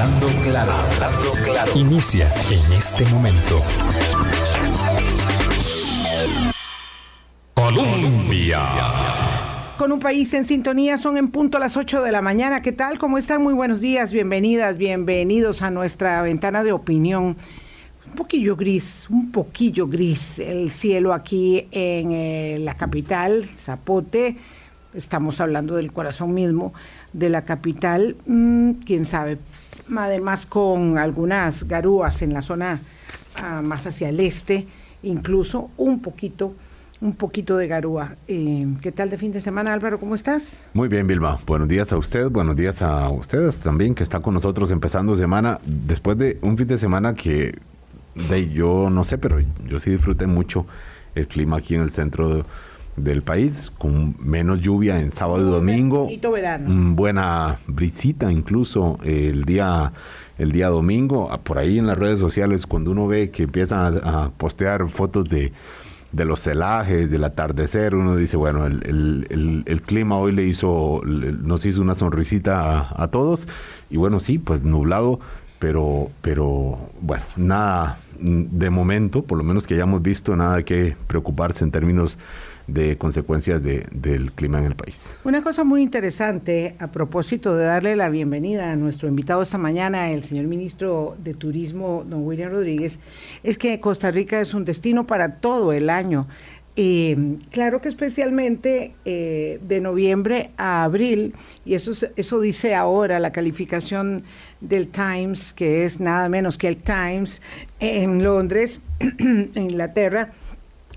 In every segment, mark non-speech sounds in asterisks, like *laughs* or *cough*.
Hablando claro, hablando claro. Inicia en este momento. Colombia. Con un país en sintonía, son en punto las 8 de la mañana. ¿Qué tal? ¿Cómo están? Muy buenos días, bienvenidas, bienvenidos a nuestra ventana de opinión. Un poquillo gris, un poquillo gris el cielo aquí en eh, la capital, Zapote. Estamos hablando del corazón mismo de la capital. Mm, Quién sabe, además con algunas garúas en la zona ah, más hacia el este, incluso un poquito un poquito de garúa. Eh, ¿Qué tal de fin de semana, Álvaro? ¿Cómo estás? Muy bien, Vilma. Buenos días a usted, buenos días a ustedes también que están con nosotros empezando semana. Después de un fin de semana que de, yo no sé, pero yo sí disfruté mucho el clima aquí en el centro de, del país, con menos lluvia en sábado y domingo. verano. Mm, buena brisita incluso el día el día domingo. Por ahí en las redes sociales, cuando uno ve que empiezan a, a postear fotos de de los celajes, del atardecer, uno dice, bueno, el, el, el, el clima hoy le hizo, nos hizo una sonrisita a, a, todos, y bueno, sí, pues nublado, pero, pero bueno, nada de momento, por lo menos que hayamos visto, nada que preocuparse en términos de consecuencias de, del clima en el país. Una cosa muy interesante a propósito de darle la bienvenida a nuestro invitado esta mañana, el señor ministro de Turismo, don William Rodríguez, es que Costa Rica es un destino para todo el año. Eh, claro que especialmente eh, de noviembre a abril, y eso, eso dice ahora la calificación del Times, que es nada menos que el Times en Londres, *clears throat* en Inglaterra,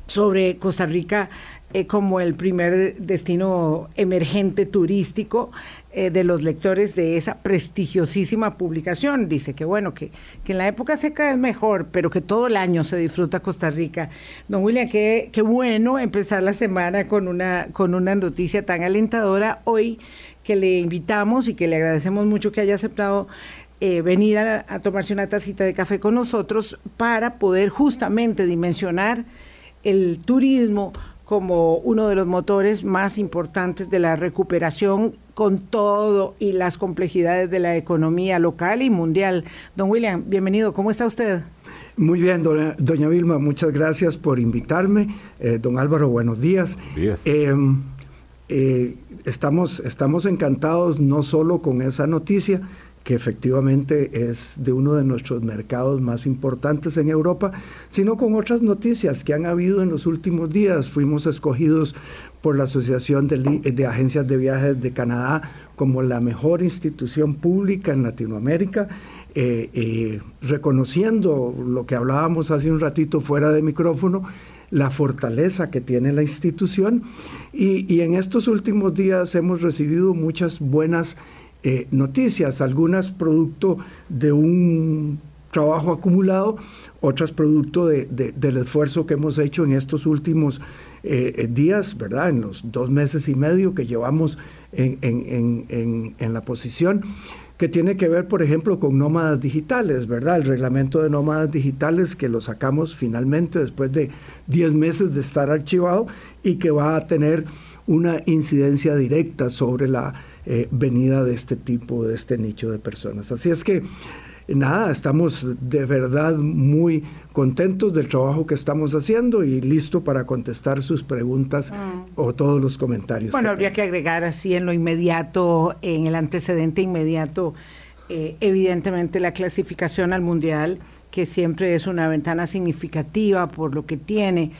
sobre Costa Rica eh, como el primer destino emergente turístico eh, de los lectores de esa prestigiosísima publicación. Dice que bueno, que, que, en la época seca es mejor, pero que todo el año se disfruta Costa Rica. Don William, qué, qué bueno empezar la semana con una, con una noticia tan alentadora hoy que le invitamos y que le agradecemos mucho que haya aceptado eh, venir a, a tomarse una tacita de café con nosotros para poder justamente dimensionar el turismo como uno de los motores más importantes de la recuperación con todo y las complejidades de la economía local y mundial. Don William, bienvenido, ¿cómo está usted? Muy bien, doña, doña Vilma, muchas gracias por invitarme. Eh, don Álvaro, buenos días. días. Eh, eh, estamos, estamos encantados no solo con esa noticia, que efectivamente es de uno de nuestros mercados más importantes en Europa, sino con otras noticias que han habido en los últimos días. Fuimos escogidos por la Asociación de, Agencias de Viajes de Canadá como la mejor institución pública en Latinoamérica. Eh, eh, reconociendo lo que hablábamos hace un ratito fuera de micrófono, la fortaleza que tiene la institución y, y en estos últimos días hemos recibido muchas buenas eh, noticias, algunas producto de un trabajo acumulado, otras producto de, de, del esfuerzo que hemos hecho en estos últimos eh, días, ¿verdad? En los dos meses y medio que llevamos en, en, en, en, la posición, que tiene que ver, por ejemplo, con nómadas digitales, ¿verdad? El reglamento de nómadas digitales que lo sacamos finalmente después de 10 meses de estar archivado y que va a tener una incidencia directa sobre la eh, venida de este tipo, de este nicho de personas. Así es que, nada, estamos de verdad muy contentos del trabajo que estamos haciendo y listo para contestar sus preguntas mm. o todos los comentarios. Bueno, que habría que agregar así en lo inmediato, en el antecedente inmediato, eh, evidentemente la clasificación al mundial, que siempre es una ventana significativa por lo que tiene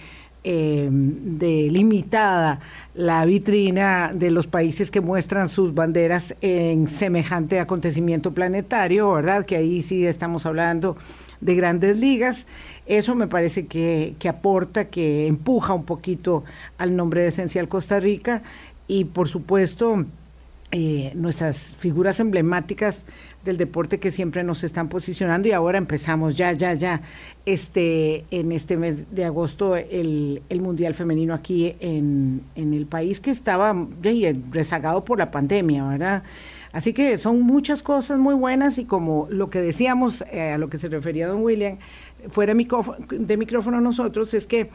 eh, de limitada la vitrina de los países que muestran sus banderas en semejante acontecimiento planetario, ¿verdad? Que ahí sí estamos hablando de grandes ligas. Eso me parece que, que aporta, que empuja un poquito al nombre de Esencial Costa Rica y por supuesto eh, nuestras figuras emblemáticas del deporte que siempre nos están posicionando y ahora empezamos ya, ya, ya, este, en este mes de agosto el, el Mundial Femenino aquí en, en, el país que estaba rezagado por la pandemia, ¿verdad? Así que son muchas cosas muy buenas y como lo que decíamos, eh, a lo que se refería don William, fuera de micrófono nosotros, es que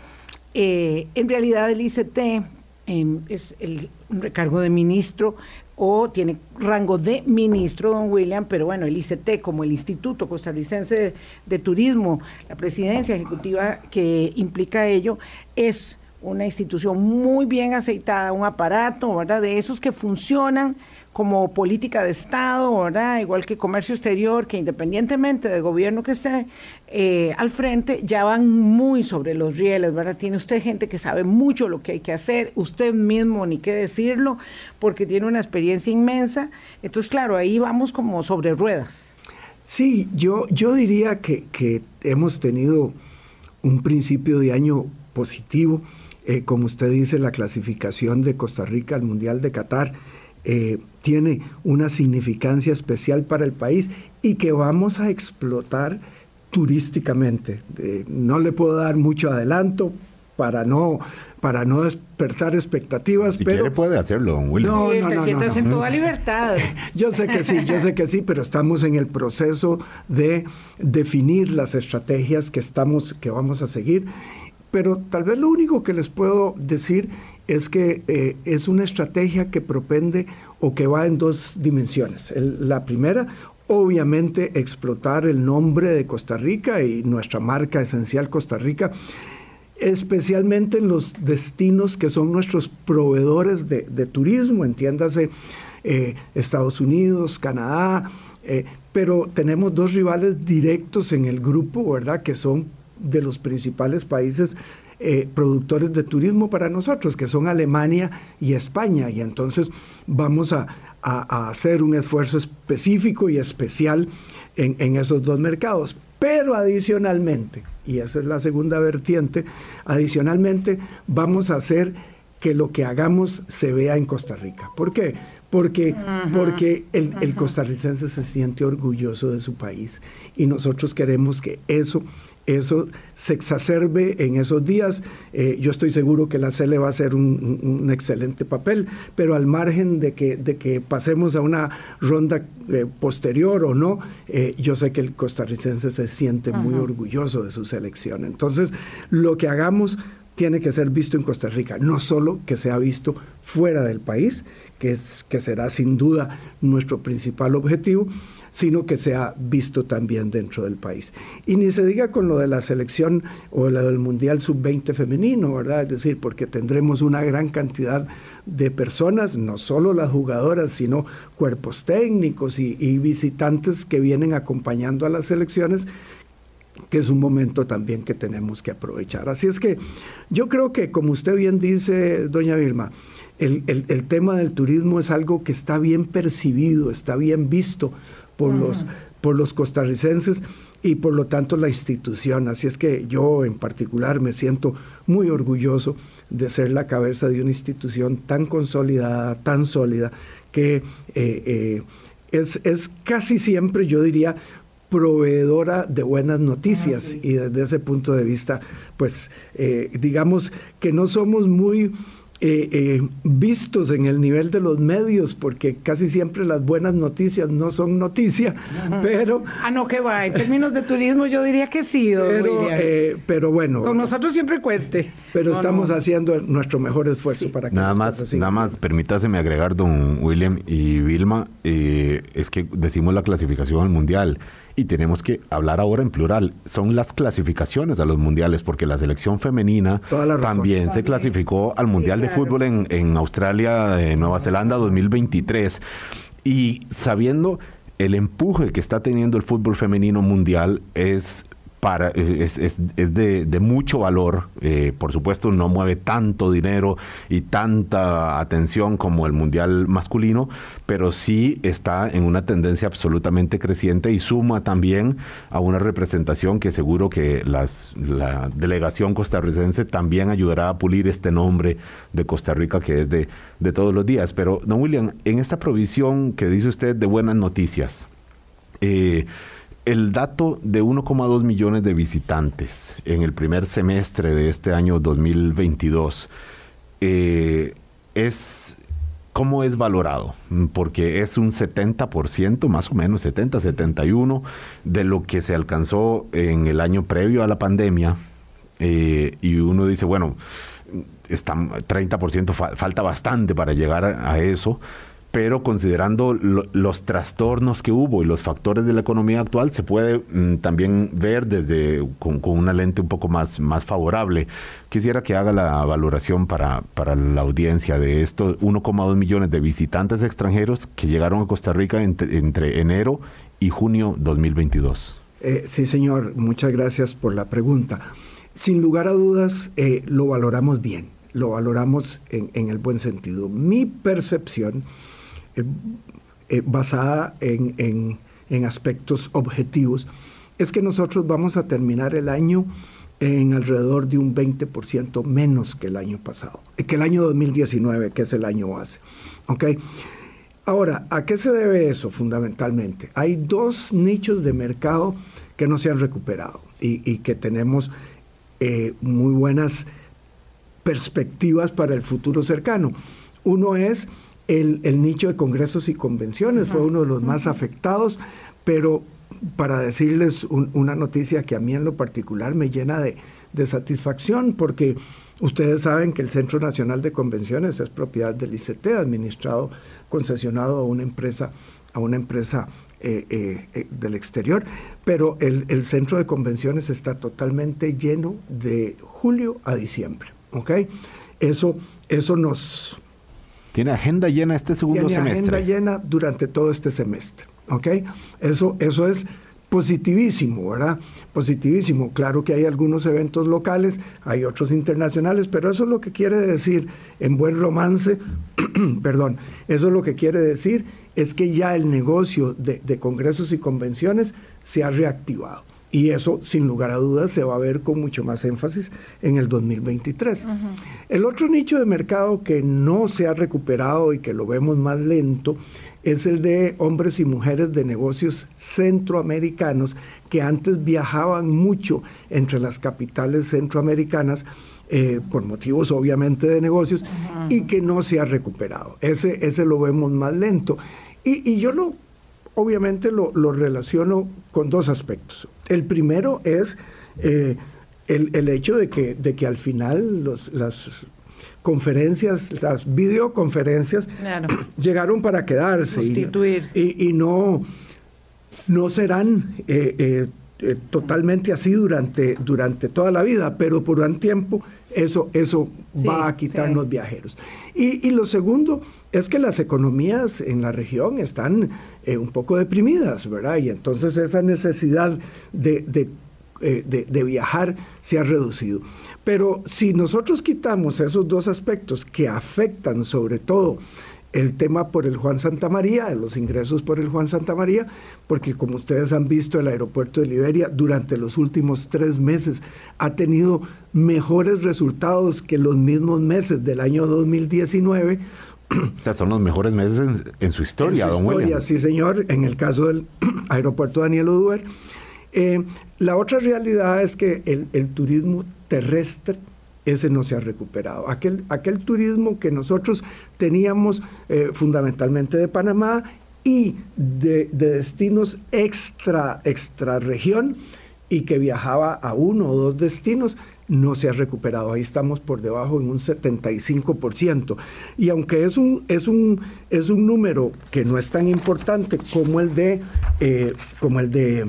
eh, en realidad el ICT eh, es el recargo de ministro, o tiene rango de ministro, don William, pero bueno, el ICT como el Instituto Costarricense de, Turismo, la presidencia ejecutiva que implica ello, es una institución muy bien aceitada, un aparato, ¿verdad? De esos que funcionan como política de Estado, ¿verdad? Igual que comercio exterior, que independientemente del gobierno que esté eh, al frente, ya van muy sobre los rieles, ¿verdad? Tiene usted gente que sabe mucho lo que hay que hacer, usted mismo ni qué decirlo, porque tiene una experiencia inmensa. Entonces, claro, ahí vamos como sobre ruedas. Sí, yo, yo diría que, que hemos tenido un principio de año positivo. Eh, como usted dice, la clasificación de Costa Rica al Mundial de Qatar eh, tiene una significancia especial para el país y que vamos a explotar turísticamente. Eh, no le puedo dar mucho adelanto para no para no despertar expectativas, si pero quiere puede hacerlo, don William. No, no, no, no, en toda libertad. *laughs* Yo sé que sí, yo sé que sí, pero estamos en el proceso de definir las estrategias que estamos que vamos a seguir. Pero tal vez lo único que les puedo decir es que eh, es una estrategia que propende o que va en dos dimensiones. la primera, obviamente, explotar el nombre de Costa Rica y nuestra marca esencial Costa Rica, especialmente en los destinos que son nuestros proveedores de, turismo, entiéndase eh, Estados Unidos, Canadá, eh, pero tenemos dos rivales directos en el grupo, ¿verdad? Que son de los principales países eh, productores de turismo para nosotros, que son Alemania y España. Y entonces vamos a, hacer un esfuerzo específico y especial en, esos dos mercados. Pero adicionalmente, y esa es la segunda vertiente, adicionalmente vamos a hacer que lo que hagamos se vea en Costa Rica. ¿Por qué? Porque, porque el, el, costarricense se siente orgulloso de su país y nosotros queremos que eso eso se exacerbe en esos días. Eh, yo estoy seguro que la CELE va a hacer un, excelente papel, pero al margen de que, de que pasemos a una ronda eh, posterior o no, eh, yo sé que el costarricense se siente muy orgulloso de su selección. Entonces, lo que hagamos tiene que ser visto en Costa Rica, no solo que sea visto fuera del país, que, es, que será sin duda nuestro principal objetivo, sino que sea visto también dentro del país. Y ni se diga con lo de la selección o la del Mundial Sub-20 femenino, ¿verdad? Es decir, porque tendremos una gran cantidad de personas, no solo las jugadoras, sino cuerpos técnicos y, y visitantes que vienen acompañando a las selecciones que es un momento también que tenemos que aprovechar. Así es que yo creo que, como usted bien dice, doña Vilma, el, el, tema del turismo es algo que está bien percibido, está bien visto por, los, por los costarricenses y por lo tanto la institución. Así es que yo en particular me siento muy orgulloso de ser la cabeza de una institución tan consolidada, tan sólida, que eh, eh, es, es casi siempre, yo diría, proveedora de buenas noticias. Ah, y desde ese punto de vista, pues eh, digamos que no somos muy eh, eh, vistos en el nivel de los medios, porque casi siempre las buenas noticias no son noticia, pero... Ah, no, que va, en términos de turismo yo diría que sí, pero, pero bueno... Con nosotros siempre cuente. Pero estamos haciendo nuestro mejor esfuerzo para que... Nada más, nada más, permítaseme agregar, don William y Vilma, es que decimos la clasificación al mundial y tenemos que hablar ahora en plural. Son las clasificaciones a los mundiales, porque la selección femenina también, se clasificó al Mundial de Fútbol en, en Australia, en Nueva Zelanda 2023. Y sabiendo el empuje que está teniendo el fútbol femenino mundial es para, eh, es, es, es de, de, mucho valor. Eh, por supuesto, no mueve tanto dinero y tanta atención como el mundial masculino, pero sí está en una tendencia absolutamente creciente y suma también a una representación que seguro que las, la delegación costarricense también ayudará a pulir este nombre de Costa Rica que es de, de todos los días. Pero, don William, en esta provisión que dice usted de buenas noticias, eh, el dato de 1,2 millones de visitantes en el primer semestre de este año 2022 eh, es cómo es valorado, porque es un 70%, más o menos 70, 71 de lo que se alcanzó en el año previo a la pandemia eh, y uno dice, bueno, está 30% falta bastante para llegar a eso pero considerando los trastornos que hubo y los factores de la economía actual, se puede mm, también ver desde con, una lente un poco más, más favorable. Quisiera que haga la valoración para, para la audiencia de estos 1,2 millones de visitantes extranjeros que llegaron a Costa Rica entre, enero y junio 2022. Eh, sí, señor, muchas gracias por la pregunta. Sin lugar a dudas, eh, lo valoramos bien, lo valoramos en, el buen sentido. Mi percepción, eh, eh, basada en, aspectos objetivos, es que nosotros vamos a terminar el año en alrededor de un 20% menos que el año pasado, que el año 2019, que es el año base. Ahora, ¿a qué se debe eso fundamentalmente? Hay dos nichos de mercado que no se han recuperado y que tenemos eh, muy buenas perspectivas para el futuro cercano. Uno es el, nicho de congresos y convenciones, fue uno de los más afectados, pero para decirles una noticia que a mí en lo particular me llena de, satisfacción, porque ustedes saben que el Centro Nacional de Convenciones es propiedad del ICT, administrado, concesionado a una empresa, a una empresa eh, eh, eh, del exterior, pero el, centro de convenciones está totalmente lleno de julio a diciembre. ¿ok? Eso, eso nos... Tiene agenda llena este segundo tiene semestre. agenda llena durante todo este semestre. ¿ok? Eso, eso es positivísimo, ¿verdad? Positivísimo. Claro que hay algunos eventos locales, hay otros internacionales, pero eso es lo que quiere decir, en buen romance, *clears throat* perdón, eso es lo que quiere decir es que ya el negocio de, congresos y convenciones se ha reactivado. Y eso, sin lugar a dudas, se va a ver con mucho más énfasis en el 2023. El otro nicho de mercado que no se ha recuperado y que lo vemos más lento es el de hombres y mujeres de negocios centroamericanos que antes viajaban mucho entre las capitales centroamericanas eh, por motivos obviamente de negocios y que no se ha recuperado. Ese, ese lo vemos más lento. Y, yo lo, obviamente lo, relaciono con dos aspectos. El primero es eh, el, hecho de que, de que al final los, las conferencias, las videoconferencias *clears throat* llegaron para quedarse. Y, no, no serán eh, eh, eh, totalmente así durante, durante toda la vida, pero por un tiempo eso, eso va a quitarnos viajeros. Y, lo segundo es que las economías en la región están un poco deprimidas, ¿verdad? Y entonces esa necesidad de, de eh, de, viajar se ha reducido. Pero si nosotros quitamos esos dos aspectos que afectan sobre todo el tema por el Juan Santa María, los ingresos por el Juan Santa María, porque como ustedes han visto, el aeropuerto de Liberia durante los últimos tres meses ha tenido mejores resultados que los mismos meses del año 2019. *clears throat* O sea, son los mejores meses en, su historia, en su historia, Sí, señor, en el caso del *clears throat* aeropuerto Daniel Oduber. Eh, la otra realidad es que el, turismo terrestre ese no se ha recuperado. Aquel, aquel turismo que nosotros teníamos eh, fundamentalmente de Panamá y de, destinos extra, extra región y que viajaba a uno o dos destinos, no se ha recuperado. Ahí estamos por debajo en un 75%. Y aunque es un, es un, es un número que no es tan importante como el de, eh, como el de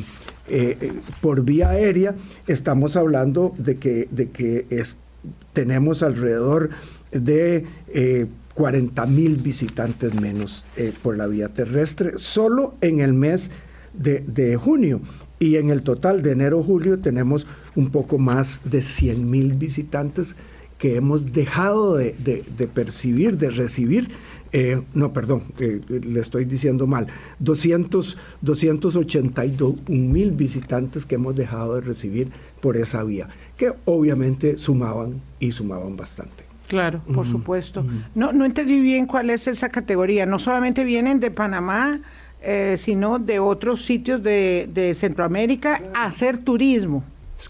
eh, eh, por vía aérea, estamos hablando de que, de que tenemos alrededor de 40 eh, mil visitantes menos por la vía terrestre, solo en el mes de, junio. Y en el total de enero-julio tenemos un poco más de 100 mil visitantes que hemos dejado de, percibir, de recibir, eh, no, perdón, eh, le estoy diciendo mal, 200, 282 mil visitantes que hemos dejado de recibir por esa vía, que obviamente sumaban y sumaban bastante. Claro, por supuesto. No, no entendí bien cuál es esa categoría. No solamente vienen de Panamá, eh, sino de otros sitios de, de Centroamérica a hacer turismo.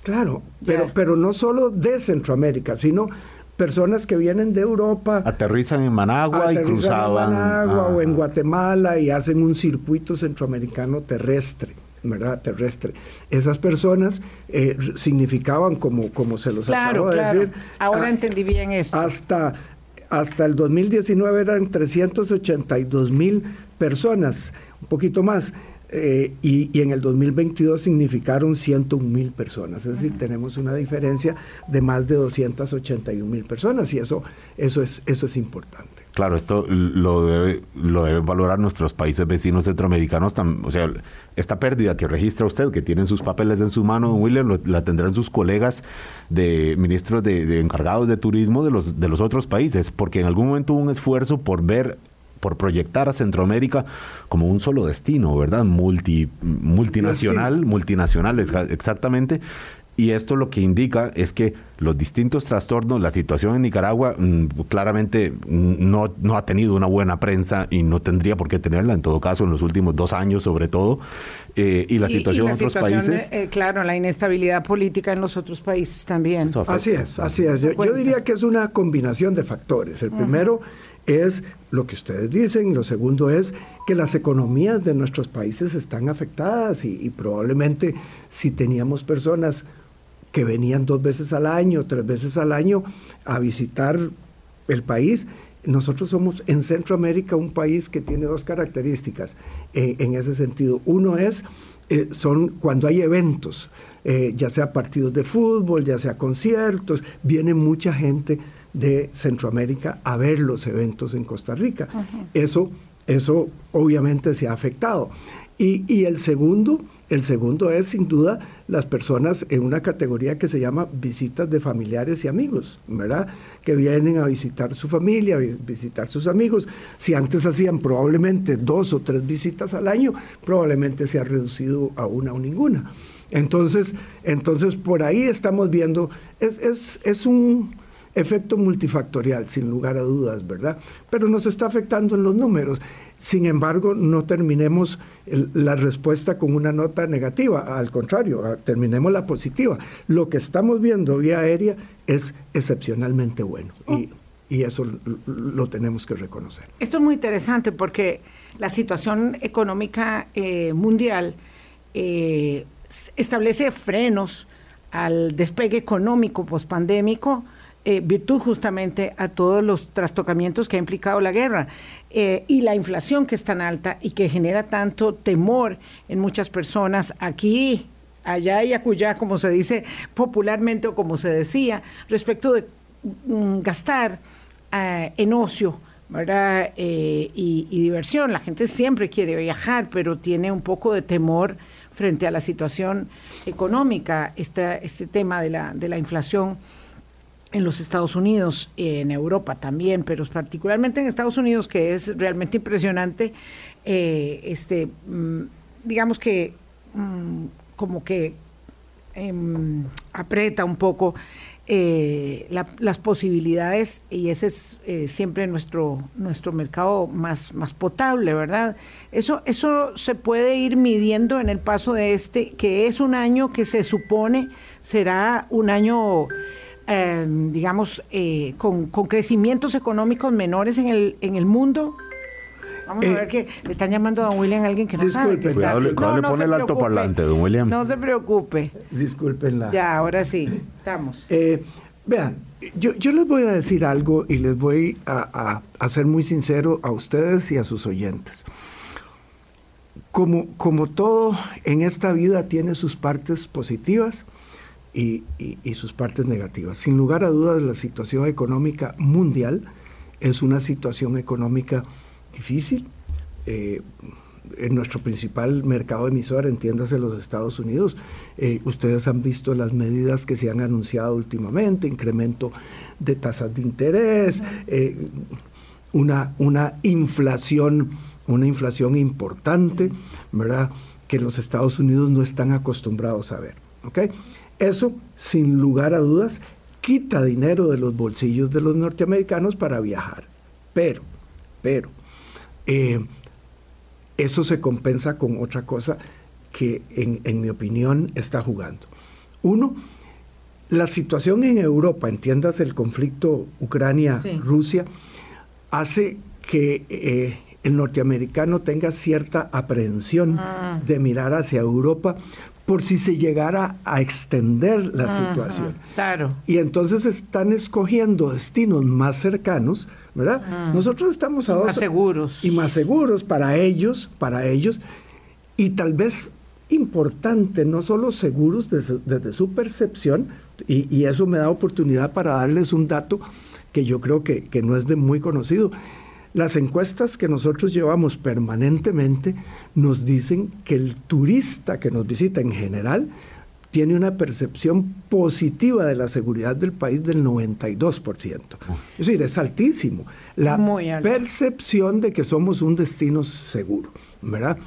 Claro, pero, pero no solo de Centroamérica, sino personas que vienen de Europa. Aterrizan en Managua y cruzaban. En Managua o en Guatemala y hacen un circuito centroamericano terrestre. ¿verdad? terrestre. Esas personas eh, significaban, como, como se los acabo de decir. Ahora entendí bien eso. Hasta hasta el 2019 eran 382 mil personas, un poquito más. Eh, y, en el 2022 significaron 101 mil personas, es decir, tenemos una diferencia de más de 281 mil personas y eso, eso, es, eso es importante. Claro, esto lo, debe, lo deben valorar nuestros países vecinos centroamericanos. o sea, esta pérdida que registra usted, que tienen sus papeles en su mano, William, la tendrán sus colegas de ministros de, de, encargados de turismo de los, de los otros países, porque en algún momento hubo un esfuerzo por ver por proyectar a Centroamérica como un solo destino, ¿verdad? Multi, multinacional, multinacional exactamente. Y esto lo que indica es que los distintos trastornos, la situación en Nicaragua mm, claramente no, no ha tenido una buena prensa y no tendría por qué tenerla, en todo caso, en los últimos dos años sobre todo. Eh, y la situación en otros países. Eh, claro, la inestabilidad política en los otros países también. Así es, así es. Yo, diría que es una combinación de factores. El primero es lo que ustedes dicen, lo segundo es que las economías de nuestros países están afectadas y, probablemente si teníamos personas que venían dos veces al año, tres veces al año a visitar el país, nosotros somos en Centroamérica un país que tiene dos características eh, en ese sentido. Uno es, eh, son cuando hay eventos, eh, ya sea partidos de fútbol, ya sea conciertos, viene mucha gente de Centroamérica a ver los eventos en Costa Rica. Eso, eso obviamente se ha afectado. Y, el segundo, el segundo es sin duda las personas en una categoría que se llama visitas de familiares y amigos, ¿verdad? Que vienen a visitar su familia, visitar sus amigos. Si antes hacían probablemente dos o tres visitas al año, probablemente se ha reducido a una o ninguna. Entonces, entonces por ahí estamos viendo, es, es un efecto multifactorial, sin lugar a dudas, ¿verdad? Pero nos está afectando en los números. Sin embargo, no terminemos la respuesta con una nota negativa, al contrario, terminemos la positiva. Lo que estamos viendo vía aérea es excepcionalmente bueno y, eso lo tenemos que reconocer. Esto es muy interesante porque la situación económica eh, mundial eh, establece frenos al despegue económico pospandémico eh, virtud justamente a todos los trastocamientos que ha implicado la guerra eh, y la inflación que es tan alta y que genera tanto temor en muchas personas aquí, allá y acullá, como se dice popularmente o como se decía, respecto de mm, gastar eh, en ocio. ¿verdad? Y, y, diversión. La gente siempre quiere viajar, pero tiene un poco de temor frente a la situación económica, este, este tema de la, de la inflación en los Estados Unidos, en Europa también, pero particularmente en Estados Unidos, que es realmente impresionante, eh, este, mm, digamos que mm, como que em, aprieta un poco eh, las posibilidades y ese es eh, siempre nuestro, nuestro mercado más, más potable, ¿verdad? Eso, eso se puede ir midiendo en el paso de este, que es un año que se supone será un año Em, digamos, eh, con, crecimientos económicos menores en el, en el mundo? Vamos a eh, ver que le están llamando a don William alguien que no sabe. Que cuidado, no, le pone el alto parlante, don William. No se preocupe. Disculpenla. Ya, ahora sí, estamos. Eh, vean, yo, yo, les voy a decir algo y les voy a, a, ser muy sincero a ustedes y a sus oyentes. Como, como todo en esta vida tiene sus partes positivas, y, sus partes negativas. Sin lugar a dudas, la situación económica mundial es una situación económica difícil. Eh, en nuestro principal mercado emisor, entiéndase los Estados Unidos, eh, ustedes han visto las medidas que se han anunciado últimamente, incremento de tasas de interés, eh, una, una inflación, una inflación importante, ¿verdad? Que los Estados Unidos no están acostumbrados a ver. ¿okay? Eso, sin lugar a dudas, quita dinero de los bolsillos de los norteamericanos para viajar. Pero, pero, eh, eso se compensa con otra cosa que en, mi opinión está jugando. Uno, la situación en Europa, entiendas el conflicto Ucrania-Rusia, hace que eh, el norteamericano tenga cierta aprehensión ah. de mirar hacia Europa por si se llegara a extender la situación. Claro. Y entonces están escogiendo destinos más cercanos, ¿verdad? Nosotros estamos a Más seguros. Y más seguros para ellos, para ellos. Y tal vez importante, no solo seguros desde, desde su percepción, y, y, eso me da oportunidad para darles un dato que yo creo que, que no es de muy conocido. Las encuestas que nosotros llevamos permanentemente nos dicen que el turista que nos visita en general tiene una percepción positiva de la seguridad del país del 92%. Es decir, es altísimo. La percepción de que somos un destino seguro, ¿verdad?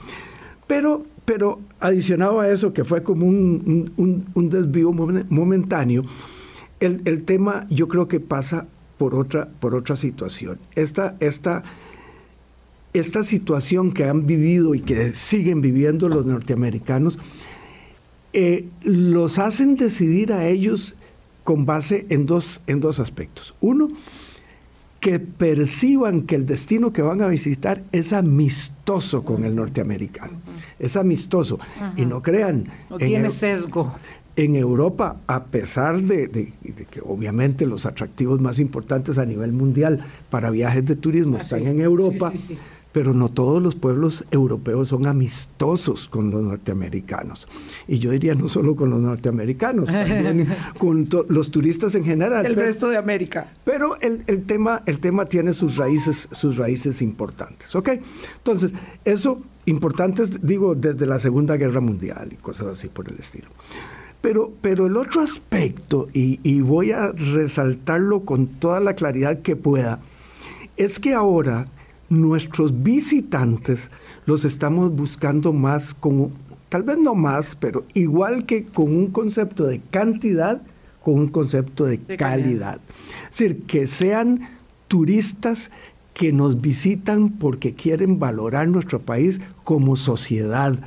Pero, pero adicionado a eso, que fue como un, un, un desvío momentáneo, el, el tema yo creo que pasa por otra, por otra situación. Esta, esta, esta situación que han vivido y que siguen viviendo los norteamericanos, eh, los hacen decidir a ellos con base en dos, en dos aspectos. Uno, que perciban que el destino que van a visitar es amistoso con el norteamericano, es amistoso. Y no crean... No tiene sesgo en Europa, a pesar de, que obviamente los atractivos más importantes a nivel mundial para viajes de turismo ah, están en Europa, sí, sí, pero no todos los pueblos europeos son amistosos con los norteamericanos. Y yo diría no solo con los norteamericanos, *laughs* también con los turistas en general. El pero, resto de América. Pero el, el, tema, el tema tiene sus raíces, sus raíces importantes. ¿ok? Entonces, eso importantes, digo, desde la Segunda Guerra Mundial y cosas así por el estilo. Pero, pero el otro aspecto, y, y, voy a resaltarlo con toda la claridad que pueda, es que ahora nuestros visitantes los estamos buscando más como, tal vez no más, pero igual que con un concepto de cantidad, con un concepto de, de calidad. calidad. Es decir, que sean turistas que nos visitan porque quieren valorar nuestro país como sociedad,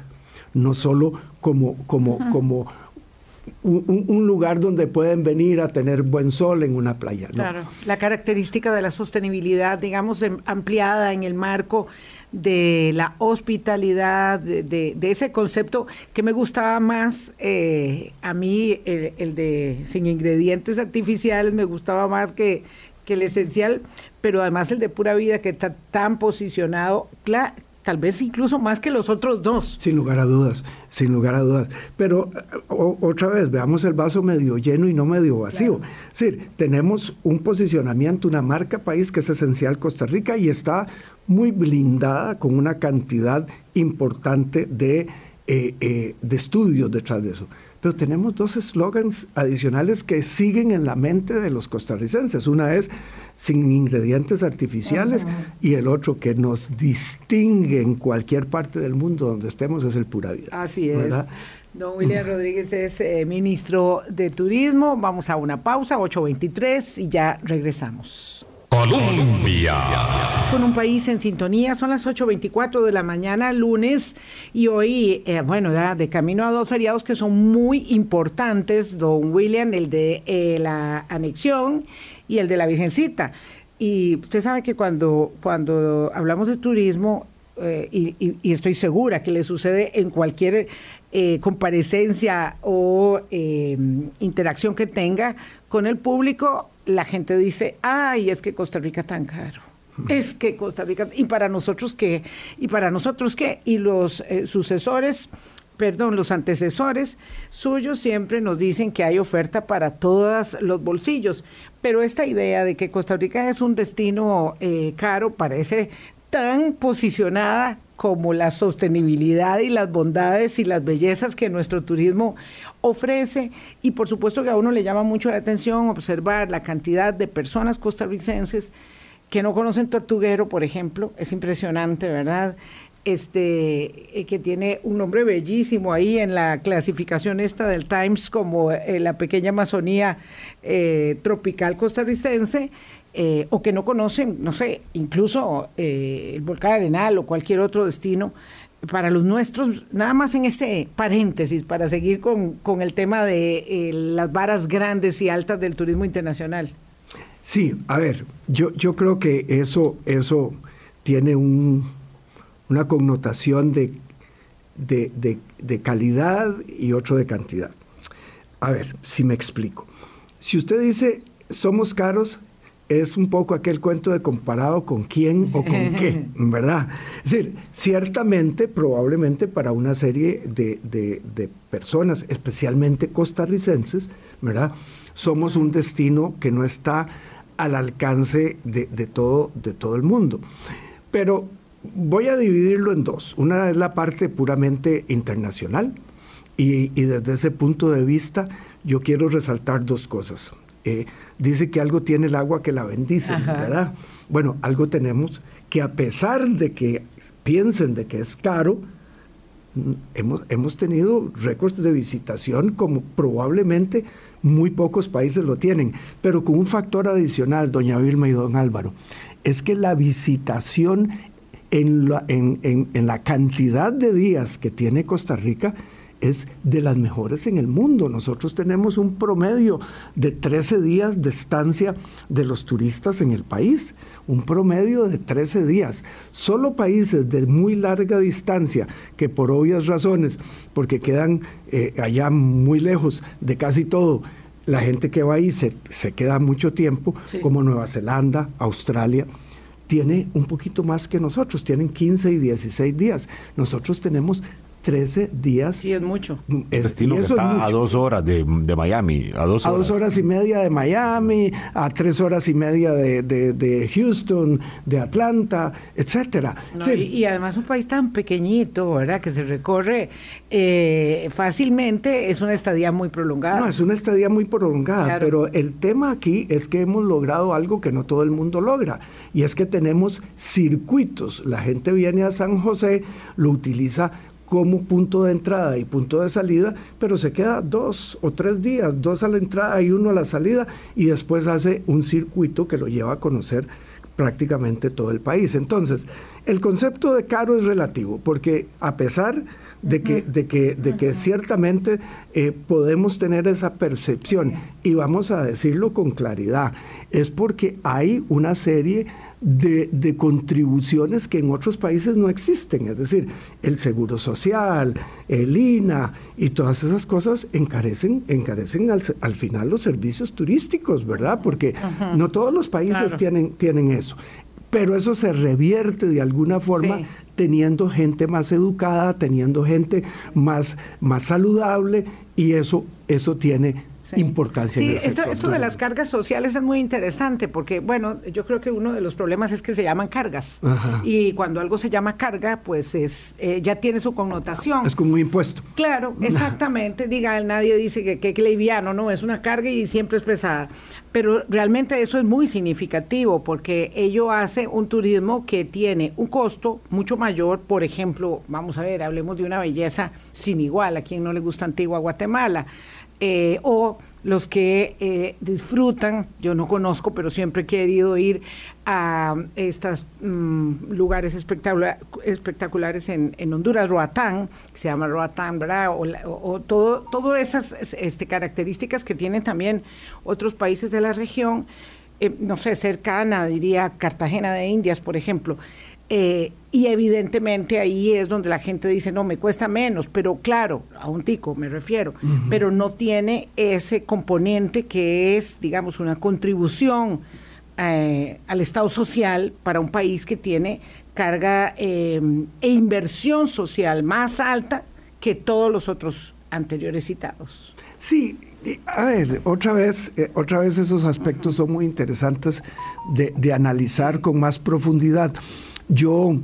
no solo como, como, como un, lugar donde pueden venir a tener buen sol en una playa. Claro, la característica de la sostenibilidad, digamos, ampliada en el marco de la hospitalidad, de, ese concepto que me gustaba más, eh, a mí el, de sin ingredientes artificiales me gustaba más que, que el esencial, pero además el de pura vida que está tan posicionado, tal vez incluso más que los otros dos. Sin lugar a dudas, sin lugar a dudas. Pero o, otra vez, veamos el vaso medio lleno y no medio vacío. Claro. Es decir, tenemos un posicionamiento, una marca país que es esencial Costa Rica y está muy blindada con una cantidad importante de, eh, eh, de estudios detrás de eso pero tenemos dos eslogans adicionales que siguen en la mente de los costarricenses. Una es sin ingredientes artificiales uh -huh. y el otro que nos distingue en cualquier parte del mundo donde estemos es el pura vida. Así es. ¿verdad? Don William Rodríguez es eh, ministro de Turismo. Vamos a una pausa, 8.23 y ya regresamos. Colombia. Con un país en sintonía, son las 8.24 de la mañana, lunes, y hoy, eh, bueno, de camino a dos feriados que son muy importantes, don William, el de eh, la anexión y el de la Virgencita. Y usted sabe que cuando, cuando hablamos de turismo, eh, y, y, y, estoy segura que le sucede en cualquier eh, comparecencia o eh, interacción que tenga con el público, la gente dice, ay, es que Costa Rica es tan caro. Es que Costa Rica, y para nosotros qué, y para nosotros qué, y los eh, sucesores, perdón, los antecesores suyos siempre nos dicen que hay oferta para todos los bolsillos, pero esta idea de que Costa Rica es un destino eh, caro parece tan posicionada como la sostenibilidad y las bondades y las bellezas que nuestro turismo ofrece. Y por supuesto que a uno le llama mucho la atención observar la cantidad de personas costarricenses que no conocen Tortuguero, por ejemplo, es impresionante, ¿verdad? Este, eh, que tiene un nombre bellísimo ahí en la clasificación esta del Times como eh, la pequeña Amazonía eh, tropical costarricense, eh, o que no conocen, no sé, incluso eh, el volcán Arenal o cualquier otro destino, para los nuestros, nada más en ese paréntesis, para seguir con, con el tema de eh, las varas grandes y altas del turismo internacional. Sí, a ver, yo, yo creo que eso, eso tiene un, una connotación de de, de calidad y otro de cantidad. A ver, si me explico. Si usted dice somos caros, es un poco aquel cuento de comparado con quién o con *laughs* qué, ¿verdad? Es decir, ciertamente, probablemente para una serie de, personas, especialmente costarricenses, ¿verdad? Somos un destino que no está al alcance de, todo, de todo el mundo. Pero voy a dividirlo en dos. Una es la parte puramente internacional y desde ese punto de vista yo quiero resaltar dos cosas. Eh, dice que algo tiene el agua que la bendice, ¿verdad? Bueno, algo tenemos que a pesar de que piensen de que es caro, mm, hemos, hemos tenido récords de visitación como probablemente muy pocos países lo tienen, pero con un factor adicional, doña Vilma y don Álvaro, es que la visitación en la, en, en la cantidad de días que tiene Costa Rica es de las mejores en el mundo. Nosotros tenemos un promedio de 13 días de estancia de los turistas en el país, un promedio de 13 días. Solo países de muy larga distancia, que por obvias razones, porque quedan eh, allá muy lejos de casi todo, la gente que va ahí se, queda mucho tiempo, como Nueva Zelanda, Australia, tiene un poquito más que nosotros, tienen 15 y 16 días. Nosotros tenemos 13 días. Sí, es mucho. Es, destino que está a dos horas de, Miami, a dos horas. A dos horas y media de Miami, a tres horas y media de, Houston, de Atlanta, etcétera. y, además un país tan pequeñito, ¿verdad? Que se recorre eh, fácilmente, es una estadía muy prolongada. No, es una estadía muy prolongada, pero el tema aquí es que hemos logrado algo que no todo el mundo logra, y es que tenemos circuitos. La gente viene a San José, lo utiliza como punto de entrada y punto de salida, pero se queda dos o tres días, dos a la entrada y uno a la salida, y después hace un circuito que lo lleva a conocer prácticamente todo el país. Entonces, el concepto de caro es relativo, porque a pesar de que, de que, de que ciertamente eh, podemos tener esa percepción, y vamos a decirlo con claridad, es porque hay una serie de, contribuciones que en otros países no existen, es decir, el seguro social, el INA y todas esas cosas encarecen, encarecen al, final los servicios turísticos, ¿verdad? Porque no todos los países tienen, tienen eso pero eso se revierte de alguna forma teniendo gente más educada, teniendo gente más, más saludable y eso, eso tiene importancia. Sí, esto, esto, de las cargas sociales es muy interesante porque, bueno, yo creo que uno de los problemas es que se llaman cargas. Y cuando algo se llama carga, pues es eh, ya tiene su connotación. Es como un impuesto. Claro, *laughs* exactamente. Diga, nadie dice que, que, que liviano, no, es una carga y siempre es pesada. Pero realmente eso es muy significativo porque ello hace un turismo que tiene un costo mucho mayor. Por ejemplo, vamos a ver, hablemos de una belleza sin igual a quien no le gusta Antigua Guatemala. Eh, o los que eh, disfrutan, yo no conozco, pero siempre he querido ir a estos mm, lugares espectaculares en, Honduras, Roatán, que se llama Roatán, ¿verdad? O, todo, todas esas este, características que tienen también otros países de la región, eh, no sé, cercana, diría Cartagena de Indias, por ejemplo. Eh, y evidentemente ahí es donde la gente dice, no, me cuesta menos, pero claro, a un tico me refiero, pero no tiene ese componente que es, digamos, una contribución eh, al Estado social para un país que tiene carga eh, e inversión social más alta que todos los otros anteriores citados. Sí, a ver, otra vez, otra vez esos aspectos son muy interesantes de, de analizar con más profundidad. Yo,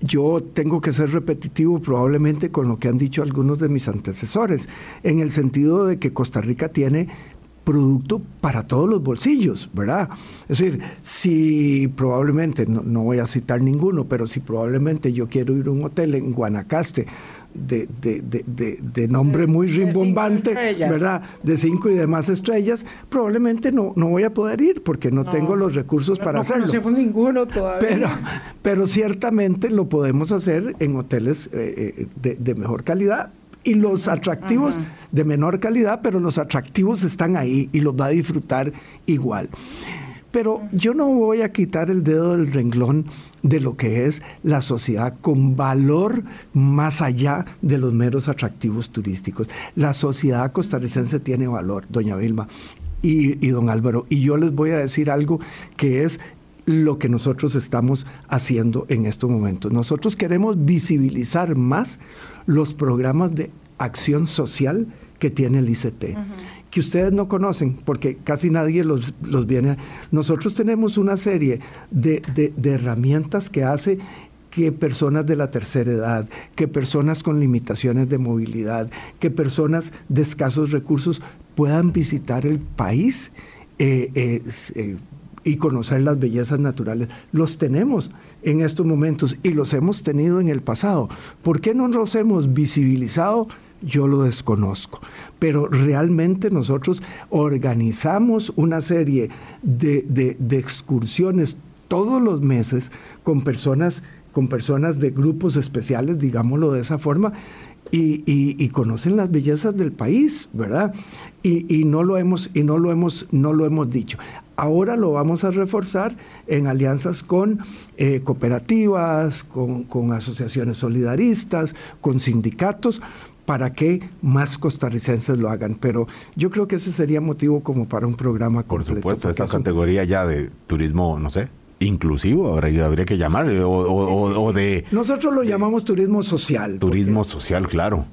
yo tengo que ser repetitivo probablemente con lo que han dicho algunos de mis antecesores, en el sentido de que Costa Rica tiene producto para todos los bolsillos, ¿verdad? Es decir, si probablemente, no, voy a citar ninguno, pero si probablemente yo quiero ir a un hotel en Guanacaste de, de, nombre muy rimbombante, ¿verdad? De cinco y demás estrellas, probablemente no, no voy a poder ir porque no, tengo los recursos para hacerlo. No ninguno todavía. Pero, pero ciertamente lo podemos hacer en hoteles eh, eh, de mejor calidad y los atractivos de menor calidad, pero los atractivos están ahí y los va a disfrutar igual. Pero yo no voy a quitar el dedo del renglón de lo que es la sociedad con valor más allá de los meros atractivos turísticos. La sociedad costarricense tiene valor, doña Vilma y, y don Álvaro. Y yo les voy a decir algo que es lo que nosotros estamos haciendo en estos momentos. Nosotros queremos visibilizar más los programas de acción social que tiene el ICT que ustedes no conocen, porque casi nadie los, los viene. Nosotros tenemos una serie de, herramientas que hace que personas de la tercera edad, que personas con limitaciones de movilidad, que personas de escasos recursos puedan visitar el país eh, eh, y conocer las bellezas naturales. Los tenemos en estos momentos y los hemos tenido en el pasado. ¿Por qué no los hemos visibilizado? Yo lo desconozco. Pero realmente nosotros organizamos una serie de, excursiones todos los meses con personas, con personas de grupos especiales, digámoslo de esa forma, y, conocen las bellezas del país, ¿verdad? Y, no lo hemos, y no lo hemos, no lo hemos dicho. Ahora lo vamos a reforzar en alianzas con eh, cooperativas, con, con asociaciones solidaristas, con sindicatos, para que más costarricenses lo hagan. Pero yo creo que ese sería motivo como para un programa Por supuesto, esta categoría ya de turismo, no sé, inclusivo, ahora habría que llamar, o, de... Nosotros lo llamamos turismo social. Turismo social, claro.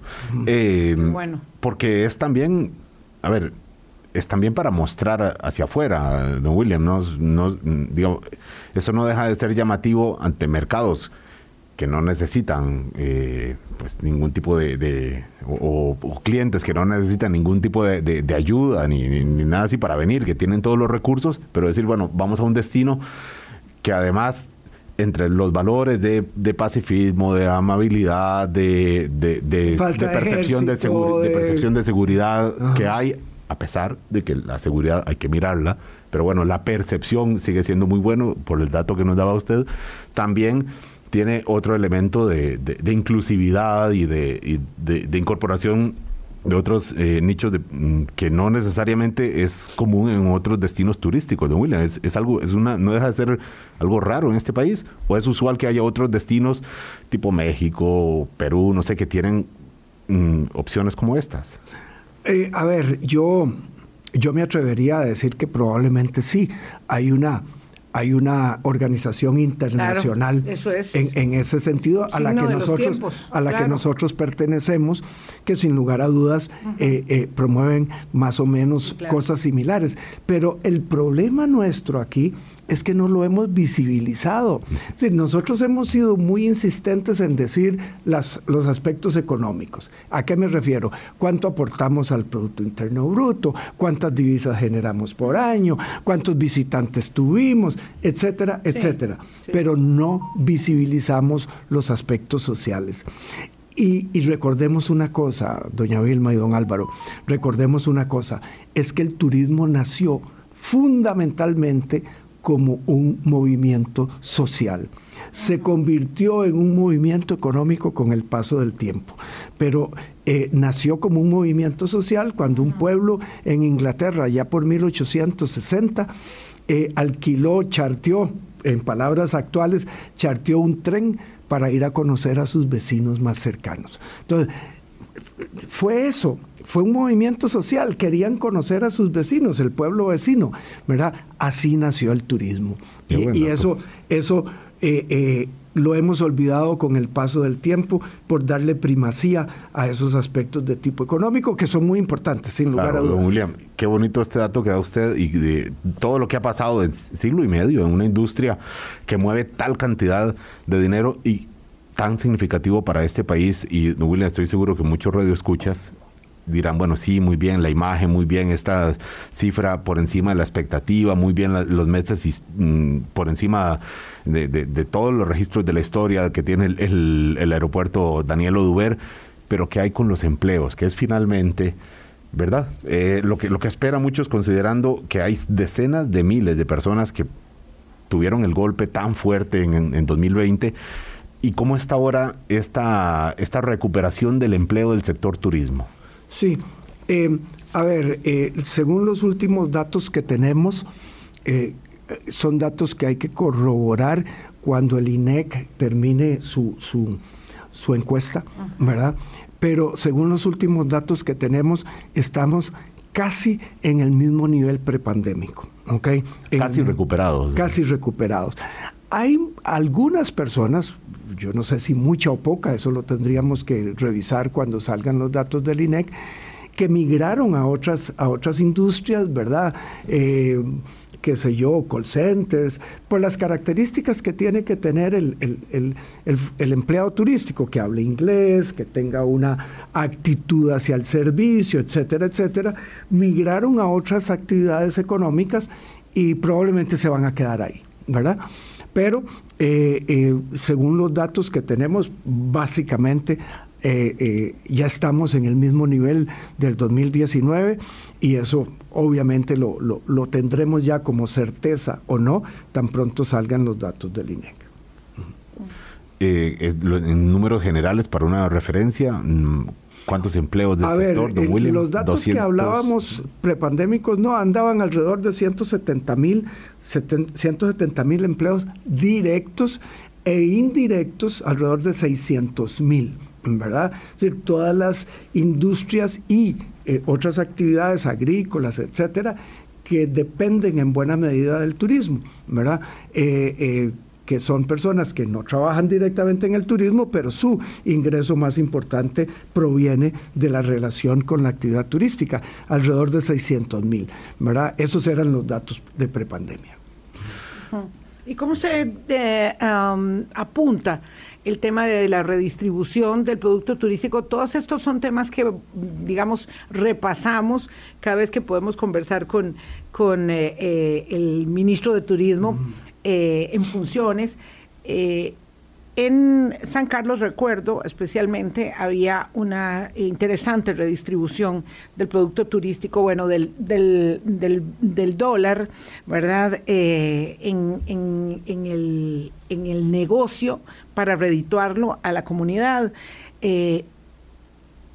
Eh, bueno. Porque es también, a ver, es también para mostrar hacia afuera, don William, no, no, digo, eso no deja de ser llamativo ante mercados que no necesitan eh, pues ningún tipo de, o, clientes que no necesitan ningún tipo de, ayuda ni, nada así para venir, que tienen todos los recursos, pero decir, bueno, vamos a un destino que además entre los valores de, pacifismo, de amabilidad, de, percepción, de, percepción de seguridad que hay, a pesar de que la seguridad hay que mirarla, pero bueno, la percepción sigue siendo muy bueno por el dato que nos daba usted, también tiene otro elemento de, inclusividad y de, incorporación de otros eh, nichos mm, que no necesariamente es común en otros destinos turísticos, de William. Es, algo, es una, no deja de ser algo raro en este país, o es usual que haya otros destinos tipo México, Perú, no sé, que tienen mm, opciones como estas. Eh, a ver, yo, yo me atrevería a decir que probablemente sí. Hay una hay una organización internacional en, ese sentido a la que nosotros a la que nosotros pertenecemos que sin lugar a dudas eh, eh, promueven más o menos cosas similares. Pero el problema nuestro aquí es que no lo hemos visibilizado. nosotros hemos sido muy insistentes en decir las, los aspectos económicos. ¿A qué me refiero? ¿Cuánto aportamos al Producto Interno Bruto? ¿Cuántas divisas generamos por año? ¿Cuántos visitantes tuvimos? Etcétera, etcétera. Pero no visibilizamos los aspectos sociales. Y, y, recordemos una cosa, doña Vilma y don Álvaro, recordemos una cosa, es que el turismo nació fundamentalmente como un movimiento social. Se convirtió en un movimiento económico con el paso del tiempo, pero eh, nació como un movimiento social cuando un pueblo en Inglaterra, ya por 1860, eh, alquiló, charteó, en palabras actuales, charteó un tren para ir a conocer a sus vecinos más cercanos. Entonces, fue eso, fue un movimiento social, querían conocer a sus vecinos, el pueblo vecino, ¿verdad? Así nació el turismo. Y, eso, eso eh, eh, lo hemos olvidado con el paso del tiempo por darle primacía a esos aspectos de tipo económico que son muy importantes, sin lugar a dudas. Don William, qué bonito este dato que da usted y de todo lo que ha pasado en siglo y medio en una industria que mueve tal cantidad de dinero y tan significativo para este país. Y, William, estoy seguro que muchos radioescuchas dirán, bueno, sí, muy bien la imagen, muy bien esta cifra por encima de la expectativa, muy bien los meses mm, por encima de, todos los registros de la historia que tiene el, aeropuerto Daniel Oduber, pero ¿qué hay con los empleos? Que es finalmente... ¿Verdad? Eh, lo, que, lo que espera muchos considerando que hay decenas de miles de personas que tuvieron el golpe tan fuerte en, en 2020 y cómo está ahora esta, esta recuperación del empleo del sector turismo. Sí, eh, a ver, eh, según los últimos datos que tenemos, eh, son datos que hay que corroborar cuando el INEC termine su, su, encuesta, ¿verdad? Pero según los últimos datos que tenemos, estamos casi en el mismo nivel prepandémico. ¿okay? casi recuperados. Casi recuperados. Hay algunas personas, yo no sé si mucha o poca, eso lo tendríamos que revisar cuando salgan los datos del INEC, que migraron a otras, a otras industrias, ¿verdad? Eh, qué sé yo, call centers, por las características que tiene que tener el, el, empleado turístico, que hable inglés, que tenga una actitud hacia el servicio, etcétera, etcétera, migraron a otras actividades económicas y probablemente se van a quedar ahí, ¿verdad? Pero eh, eh, según los datos que tenemos, básicamente eh, ya estamos en el mismo nivel del 2019 y eso obviamente lo, lo, tendremos ya como certeza o no tan pronto salgan los datos del INEC. En números generales, para una referencia, mm, ¿cuántos empleos del A sector, ver, los datos que hablábamos prepandémicos no andaban alrededor de 170 mil 170 mil empleos directos e indirectos alrededor de 600 mil. ¿verdad? Es decir, todas las industrias y eh, otras actividades agrícolas, etcétera, que dependen en buena medida del turismo, ¿verdad? Eh, eh, que son personas que no trabajan directamente en el turismo, pero su ingreso más importante proviene de la relación con la actividad turística, alrededor de 600 mil, ¿verdad? Esos eran los datos de prepandemia. ¿Y cómo se apunta el tema de la redistribución del producto turístico. Todos estos son temas que, digamos, repasamos cada vez que podemos conversar con, con eh, eh, el ministro de Turismo eh, en funciones. En San Carlos, recuerdo especialmente, había una interesante redistribución del producto turístico, bueno, del, del, dólar, ¿verdad? Eh, en, el, en, el, negocio para redituarlo a la comunidad. Eh,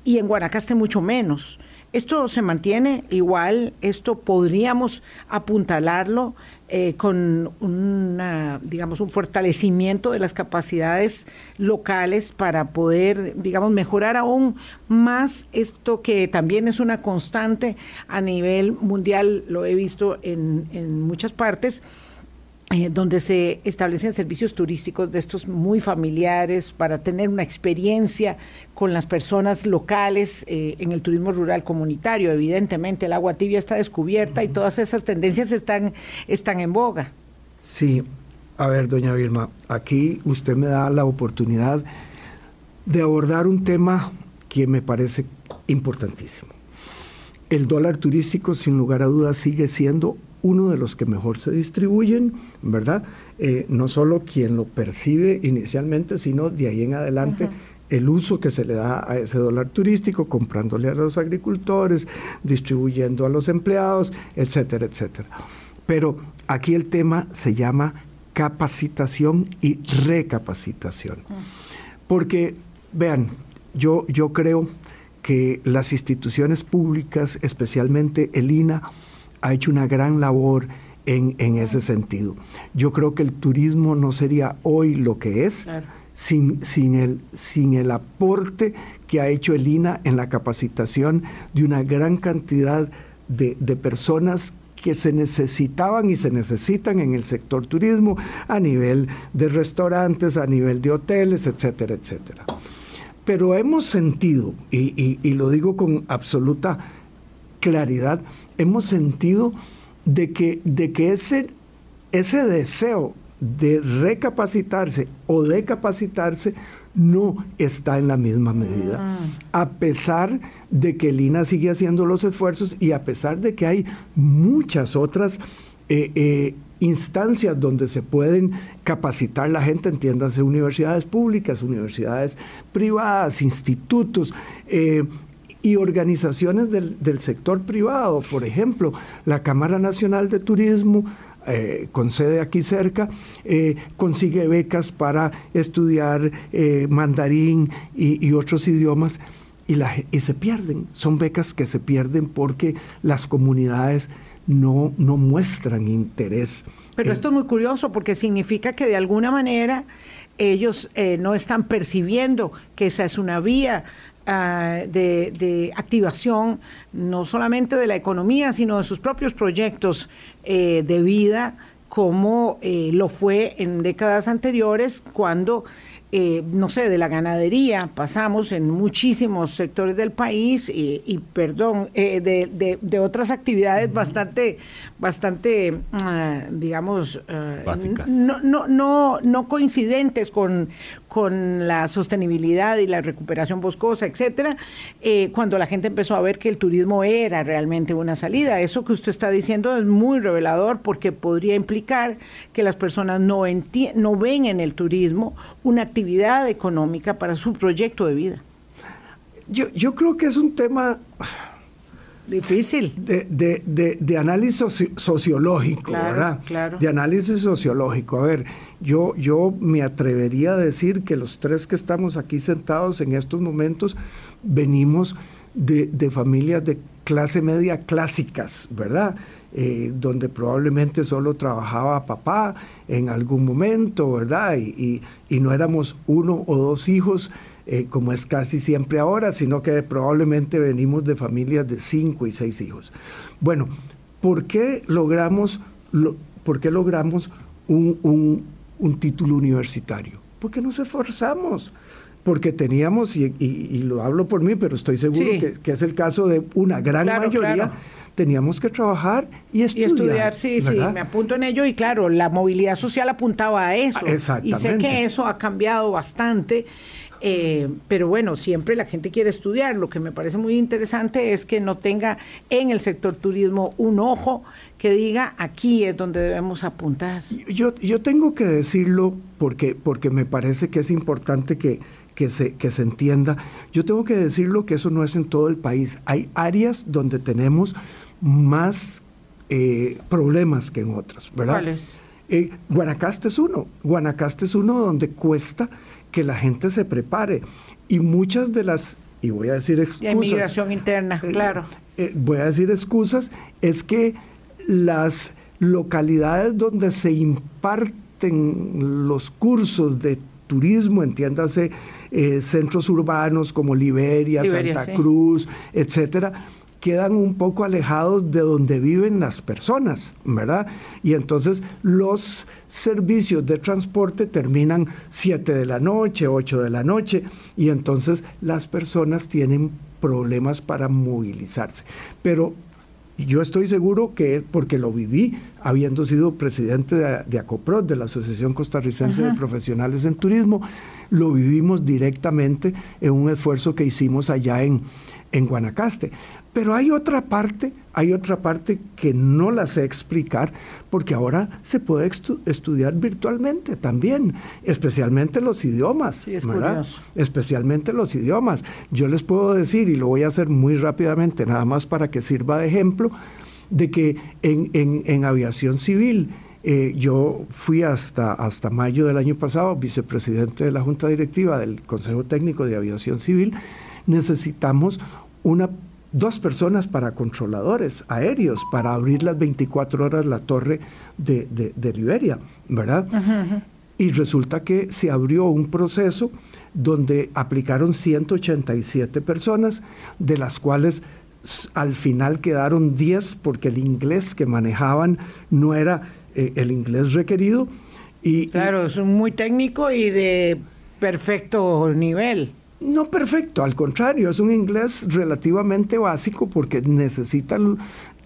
y en Guanacaste mucho menos. Esto se mantiene igual, esto podríamos apuntalarlo eh, con una, digamos, un fortalecimiento de las capacidades locales para poder, digamos, mejorar aún más esto que también es una constante a nivel mundial, lo he visto en, en muchas partes, eh, donde se establecen servicios turísticos de estos muy familiares para tener una experiencia con las personas locales eh, en el turismo rural comunitario. Evidentemente el agua tibia está descubierta y todas esas tendencias están, están en boga. Sí, a ver, doña Vilma, aquí usted me da la oportunidad de abordar un tema que me parece importantísimo. El dólar turístico, sin lugar a dudas, sigue siendo uno de los que mejor se distribuyen, ¿verdad? Eh, no solo quien lo percibe inicialmente, sino de ahí en adelante. el uso que se le da a ese dólar turístico, comprándole a los agricultores, distribuyendo a los empleados, etcétera, etcétera. Pero aquí el tema se llama capacitación y recapacitación. Porque, vean, yo, yo creo que las instituciones públicas, especialmente el INA, ha hecho una gran labor en, ese sentido. Yo creo que el turismo no sería hoy lo que es sin, sin, el, sin el aporte que ha hecho el INA en la capacitación de una gran cantidad de, de personas que se necesitaban y se necesitan en el sector turismo a nivel de restaurantes, a nivel de hoteles, etcétera, etcétera. Pero hemos sentido, y, y lo digo con absoluta claridad, hemos sentido de que, de que ese, ese deseo de recapacitarse o de capacitarse no está en la misma medida. Mm. A pesar de que Lina sigue haciendo los esfuerzos y a pesar de que hay muchas otras eh, eh, instancias donde se pueden capacitar la gente, entiéndase universidades públicas, universidades privadas, institutos, eh, y organizaciones del, sector privado. Por ejemplo, la Cámara Nacional de Turismo, eh, con sede aquí cerca, eh, consigue becas para estudiar eh, mandarín y, otros idiomas. y, la, y se pierden. Son becas que se pierden porque las comunidades no, no muestran interés. Pero esto es muy curioso porque significa que de alguna manera ellos eh, no están percibiendo que esa es una vía ah, de, activación no solamente de la economía, sino de sus propios proyectos eh, de vida, como eh, lo fue en décadas anteriores cuando eh, no sé, de la ganadería, pasamos en muchísimos sectores del país y, perdón, eh, de, otras actividades bastante, bastante, ah, digamos, ah, no, no, no, no coincidentes con, con la sostenibilidad y la recuperación boscosa, etcétera, eh, cuando la gente empezó a ver que el turismo era realmente una salida. Eso que usted está diciendo es muy revelador porque podría implicar que las personas no, no ven en el turismo una actividad económica para su proyecto de vida. Yo, yo creo que es un tema Difícil. De, de, de, análisis sociológico, ¿verdad? Claro. De análisis sociológico. A ver, yo, yo me atrevería a decir que los tres que estamos aquí sentados en estos momentos venimos de, familias de clase media clásicas, ¿verdad? Eh, donde probablemente solo trabajaba papá en algún momento, ¿verdad? Y, y no éramos uno o dos hijos eh, como es casi siempre ahora, sino que probablemente venimos de familias de cinco y seis hijos. Bueno, ¿por qué logramos, por qué logramos un, título universitario? Porque nos esforzamos porque teníamos, y, lo hablo por mí, pero estoy seguro que, es el caso de una gran mayoría, teníamos que trabajar y estudiar. Y estudiar, sí, sí, me apunto en ello y claro, la movilidad social apuntaba a eso. Y sé que eso ha cambiado bastante. Eh, pero bueno, siempre la gente quiere estudiar. Lo que me parece muy interesante es que no tenga en el sector turismo un ojo que diga aquí es donde debemos apuntar. Yo, yo tengo que decirlo porque, porque me parece que es importante que, que, se, que se entienda. Yo tengo que decirlo que eso no es en todo el país. Hay áreas donde tenemos más eh, problemas que en otras, ¿verdad? ¿Cuáles? Eh, Guanacaste es uno. Guanacaste es uno donde cuesta que la gente se prepare. Y muchas de las, y voy a decir excusas. Y migración interna, eh, claro. Voy a decir excusas, es que las localidades donde se imparten los cursos de turismo, entiéndase, eh, centros urbanos como Liberia, Santa Cruz, etcétera, quedan un poco alejados de donde viven las personas, ¿verdad? Y entonces los servicios de transporte terminan 7 de la noche, 8 de la noche, y entonces las personas tienen problemas para movilizarse. Pero yo estoy seguro que, porque lo viví, habiendo sido presidente de, de ACOPROD, de la Asociación Costarricense de Profesionales en Turismo, lo vivimos directamente en un esfuerzo que hicimos allá en, en Guanacaste. Pero hay otra parte, hay otra parte que no la sé explicar, porque ahora se puede estudiar virtualmente también, especialmente los idiomas. Sí, es Especialmente los idiomas. Yo les puedo decir, y lo voy a hacer muy rápidamente, nada más para que sirva de ejemplo, de que en, aviación civil, eh, yo fui hasta, hasta mayo del año pasado vicepresidente de la Junta Directiva del Consejo Técnico de Aviación Civil, necesitamos una dos personas para controladores aéreos para abrir las 24 horas la torre de, de, Liberia, ¿verdad? Y resulta que se abrió un proceso donde aplicaron 187 personas, de las cuales al final quedaron 10 porque el inglés que manejaban no era eh, el inglés requerido. Y, claro, es muy técnico y de perfecto nivel. No perfecto, al contrario, es un inglés relativamente básico porque necesitan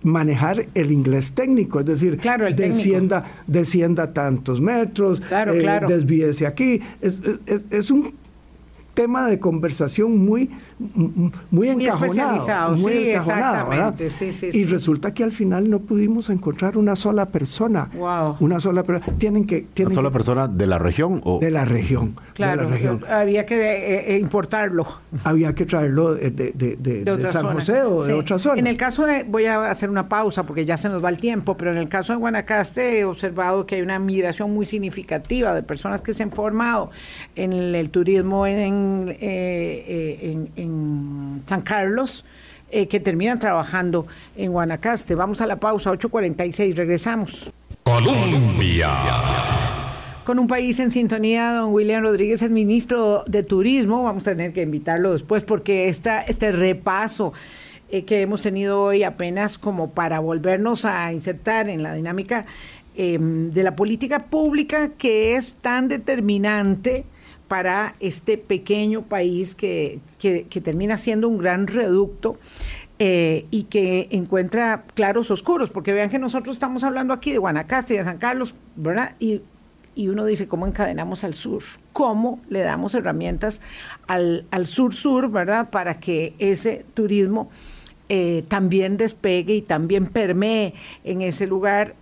manejar el inglés técnico, es decir, claro, descienda, descienda tantos metros, claro, eh, claro. desvíese aquí. Es, es, es, un tema de conversación muy, muy encajonado. Muy sí, exactamente. y resulta que al final no pudimos encontrar una sola persona. Wow. Una sola persona. Tienen que. ¿Una sola persona de la región? O? De la región. Claro, había que eh, eh, importarlo. Había que traerlo de, de, de, San José o de otra zona. En el caso de, voy a hacer una pausa porque ya se nos va el tiempo, pero en el caso de Guanacaste he observado que hay una migración muy significativa de personas que se han formado en el turismo en en, en San Carlos, que terminan trabajando en Guanacaste. Vamos a la pausa, 8.46, regresamos. Colombia con un país en sintonía, don William Rodríguez es ministro de Turismo. Vamos a tener que invitarlo después porque esta, este repaso eh, que hemos tenido hoy apenas como para volvernos a insertar en la dinámica de la política pública que es tan determinante para este pequeño país que, que, termina siendo un gran reducto eh, y que encuentra claros oscuros, porque vean que nosotros estamos hablando aquí de Guanacaste y de San Carlos, ¿verdad? Y y uno dice, ¿cómo encadenamos al sur? ¿Cómo le damos herramientas al, sur-sur, ¿verdad? Para que ese turismo eh, también despegue y también permee en ese lugar.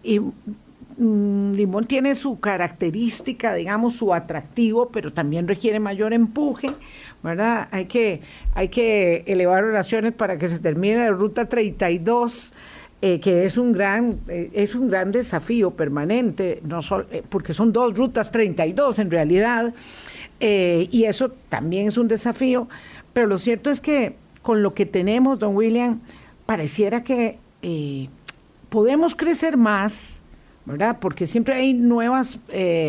Limón tiene su característica, digamos, su atractivo, pero también requiere mayor empuje, ¿verdad? Hay que, hay que elevar oraciones para que se termine la ruta 32 eh, que es un gran eh, es un gran desafío permanente, no eh, porque son dos rutas 32 en realidad, y eso también es un desafío, pero lo cierto es que con lo que tenemos, don William, pareciera que podemos crecer más, ¿verdad? Porque siempre hay nuevas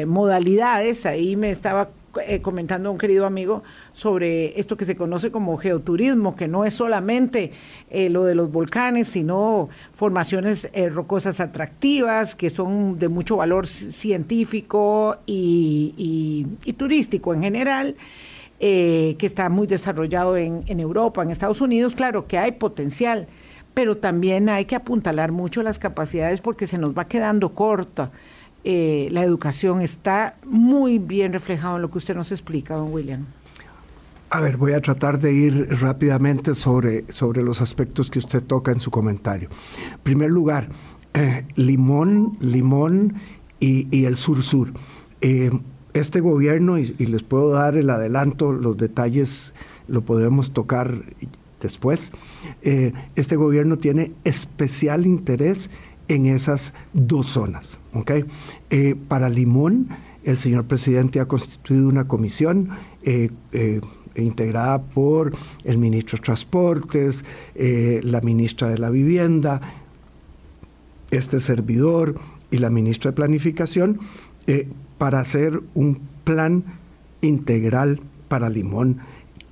modalidades, ahí me estaba eh, comentando un querido amigo sobre esto que se conoce como geoturismo, que no es solamente eh, lo de los volcanes, sino formaciones eh, rocosas atractivas, que son de mucho valor científico y, turístico en general. que está muy desarrollado en Europa, en Estados Unidos, claro que hay potencial, pero también hay que apuntalar mucho las capacidades porque se nos va quedando corta. Eh, la educación está muy bien reflejado en lo que usted nos explica, don William. A ver, voy a tratar de ir rápidamente sobre, sobre los aspectos que usted toca en su comentario. En primer lugar, eh, Limón, Limón y, el Sur-Sur. Eh, este gobierno, y, les puedo dar el adelanto, los detalles lo podremos tocar después, este gobierno tiene especial interés en esas dos zonas. Eh, para Limón, el señor presidente ha constituido una comisión eh, eh, integrada por el ministro de Transportes, la ministra de la Vivienda, este servidor y la ministra de Planificación para hacer un plan integral para Limón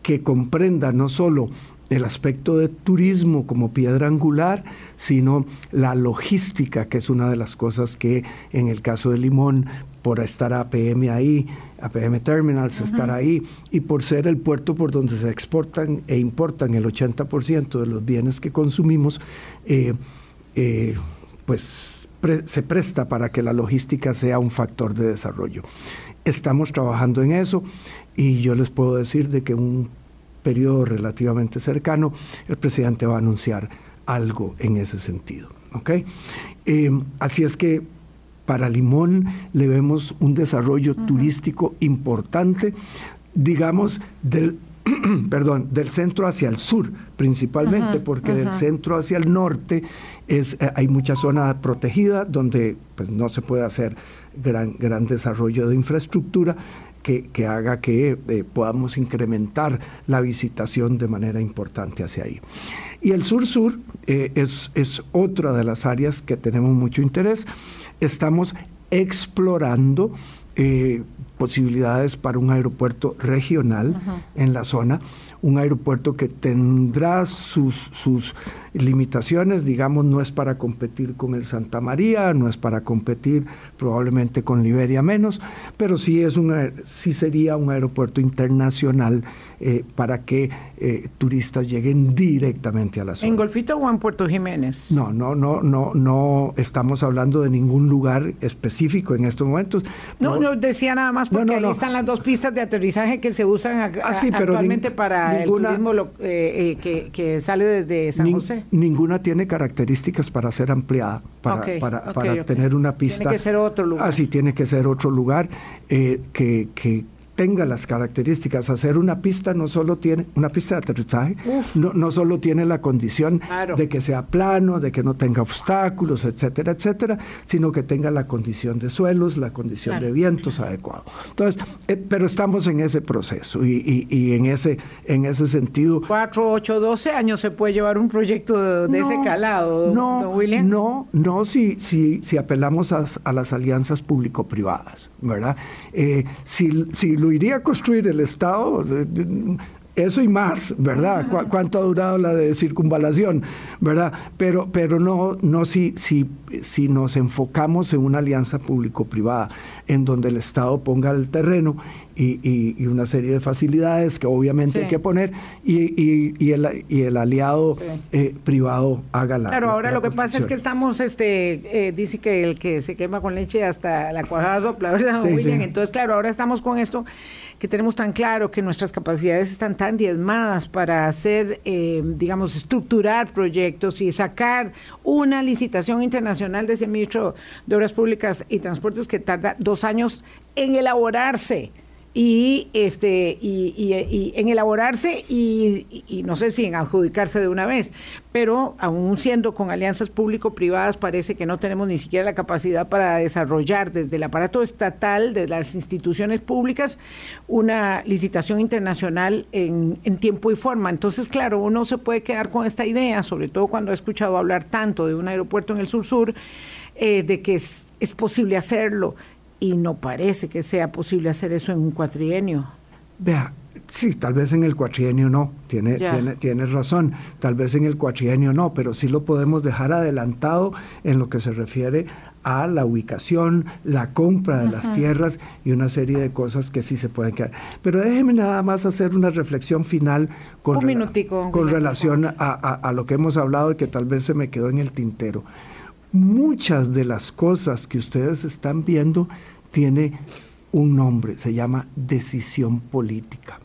que comprenda no solo el aspecto de turismo como piedra angular, sino la logística, que es una de las cosas que en el caso de Limón, por estar APM ahí, APM Terminals, estar ahí, y por ser el puerto por donde se exportan e importan el 80% de los bienes que consumimos, eh, eh, pues se presta para que la logística sea un factor de desarrollo. Estamos trabajando en eso y yo les puedo decir de que un periodo relativamente cercano, el presidente va a anunciar algo en ese sentido. Eh, así es que para Limón le vemos un desarrollo turístico importante, digamos, del, *clears throat* perdón, del centro hacia el sur principalmente, porque del centro hacia el norte es, eh, hay mucha zona protegida donde pues, no se puede hacer gran, gran desarrollo de infraestructura que, haga que eh, podamos incrementar la visitación de manera importante hacia ahí. Y el sur-sur eh, es, es otra de las áreas que tenemos mucho interés. Estamos explorando eh, posibilidades para un aeropuerto regional en la zona, un aeropuerto que tendrá sus, sus limitaciones, digamos, no es para competir con el Santa María, no es para competir probablemente con Liberia menos, pero sí, es un, sí sería un aeropuerto internacional eh, para que eh, turistas lleguen directamente a la zona. ¿En Golfito o en Puerto Jiménez? No, no, no, no, no estamos hablando de ningún lugar específico en estos momentos. No, no, decía nada más porque ahí están las dos pistas de aterrizaje que se usan ah, actualmente para el turismo eh, que, que, sale desde San José ninguna tiene características para ser ampliada, para, para, tener una pista. Tiene que ser otro lugar. Así tiene que ser otro lugar eh, que, tenga las características. Hacer una pista no solo tiene, una pista de aterrizaje, no, no, solo tiene la condición de que sea plano, de que no tenga obstáculos, etcétera, etcétera, sino que tenga la condición de suelos, la condición de vientos adecuado. Entonces, eh, pero estamos en ese proceso y, y, en, ese, en ese sentido. Cuatro, ocho, doce años se puede llevar un proyecto de, ese calado, no, William. No, no, si, si, si apelamos a, a las alianzas público-privadas, ¿verdad? Eh, si, si lo iría a construir el Estado, eso y más, ¿verdad? ¿Cuánto ha durado la de circunvalación, ¿verdad? Pero, pero no, no si, si, si nos enfocamos en una alianza público-privada, en donde el Estado ponga el terreno y, y, una serie de facilidades que obviamente hay que poner y, y, el, y el aliado eh, privado haga la. Claro, ahora lo que pasa es que estamos, este, eh, dice que el que se quema con leche hasta la cuajada sopla, ¿verdad, William? Entonces, claro, ahora estamos con esto que tenemos tan claro que nuestras capacidades están tan diezmadas para hacer, eh, digamos, estructurar proyectos y sacar una licitación internacional, decía el ministro de Obras Públicas y Transportes, que tarda dos años en elaborarse y este y, en elaborarse y, no sé si en adjudicarse de una vez, pero aún siendo con alianzas público-privadas parece que no tenemos ni siquiera la capacidad para desarrollar desde el aparato estatal, de las instituciones públicas, una licitación internacional en, tiempo y forma. Entonces, claro, uno se puede quedar con esta idea, sobre todo cuando ha escuchado hablar tanto de un aeropuerto en el sur-sur, eh, de que es, es posible hacerlo y no parece que sea posible hacer eso en un cuatrienio. Vea, sí, tal vez en el cuatrienio no, tiene, tiene, razón, tal vez en el cuatrienio no, pero sí lo podemos dejar adelantado en lo que se refiere a la ubicación, la compra de las tierras y una serie de cosas que sí se pueden quedar. Pero déjeme nada más hacer una reflexión final con, con relación a, a lo que hemos hablado y que tal vez se me quedó en el tintero muchas de las cosas que ustedes están viendo tiene un nombre, se llama decisión política.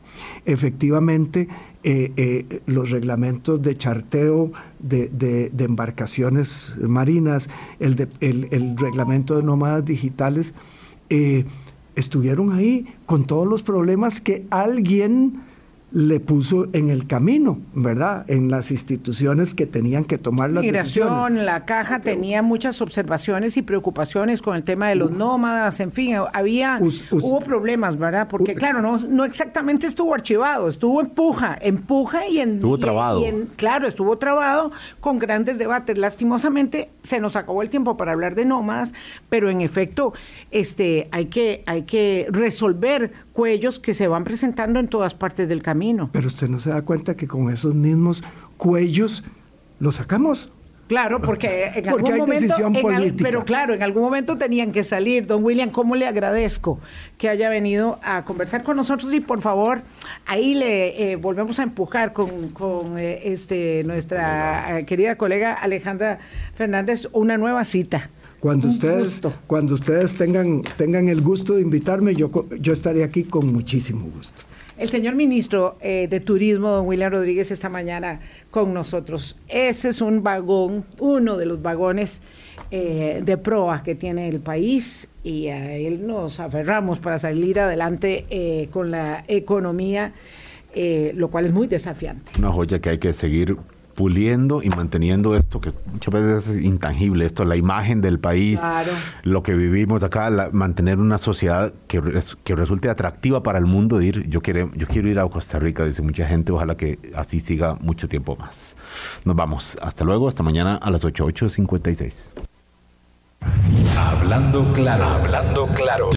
Efectivamente, eh, eh, los reglamentos de charteo de, embarcaciones marinas, el, el, reglamento de nómadas digitales, eh, estuvieron ahí con todos los problemas que alguien le puso en el camino, ¿verdad? En las instituciones que tenían que tomar la Migración, la caja tenía muchas observaciones y preocupaciones con el tema de los nómadas, en fin, había, hubo problemas, ¿verdad? Porque claro, no, no exactamente estuvo archivado, estuvo empuja, empuja y en... Estuvo trabado. claro, estuvo trabado con grandes debates. Lastimosamente se nos acabó el tiempo para hablar de nómadas, pero en efecto, este, hay que, hay que resolver cuellos que se van presentando en todas partes del camino. Pero usted no se da cuenta que con esos mismos cuellos los sacamos. Claro, porque en algún momento, pero claro, en algún momento tenían que salir. Don William, ¿cómo le agradezco que haya venido a conversar con nosotros? Y por favor, ahí le eh, volvemos a empujar con, eh, este, nuestra eh, querida colega Alejandra Fernández una nueva cita. Cuando ustedes, cuando ustedes tengan, tengan el gusto de invitarme, yo, yo estaré aquí con muchísimo gusto. El señor ministro eh, de Turismo, don William Rodríguez, esta mañana con nosotros. Ese es un vagón, uno de los vagones eh, de proa que tiene el país y a él nos aferramos para salir adelante eh, con la economía, lo cual es muy desafiante. Una joya que hay que seguir puliendo y manteniendo esto que muchas veces es intangible, esto, la imagen del país, lo que vivimos acá, mantener una sociedad que, que resulte atractiva para el mundo de ir, yo quiero, yo quiero ir a Costa Rica, dice mucha gente, ojalá que así siga mucho tiempo más. Nos vamos, hasta luego, hasta mañana a las 8, 8.56. Hablando claro, hablando claro.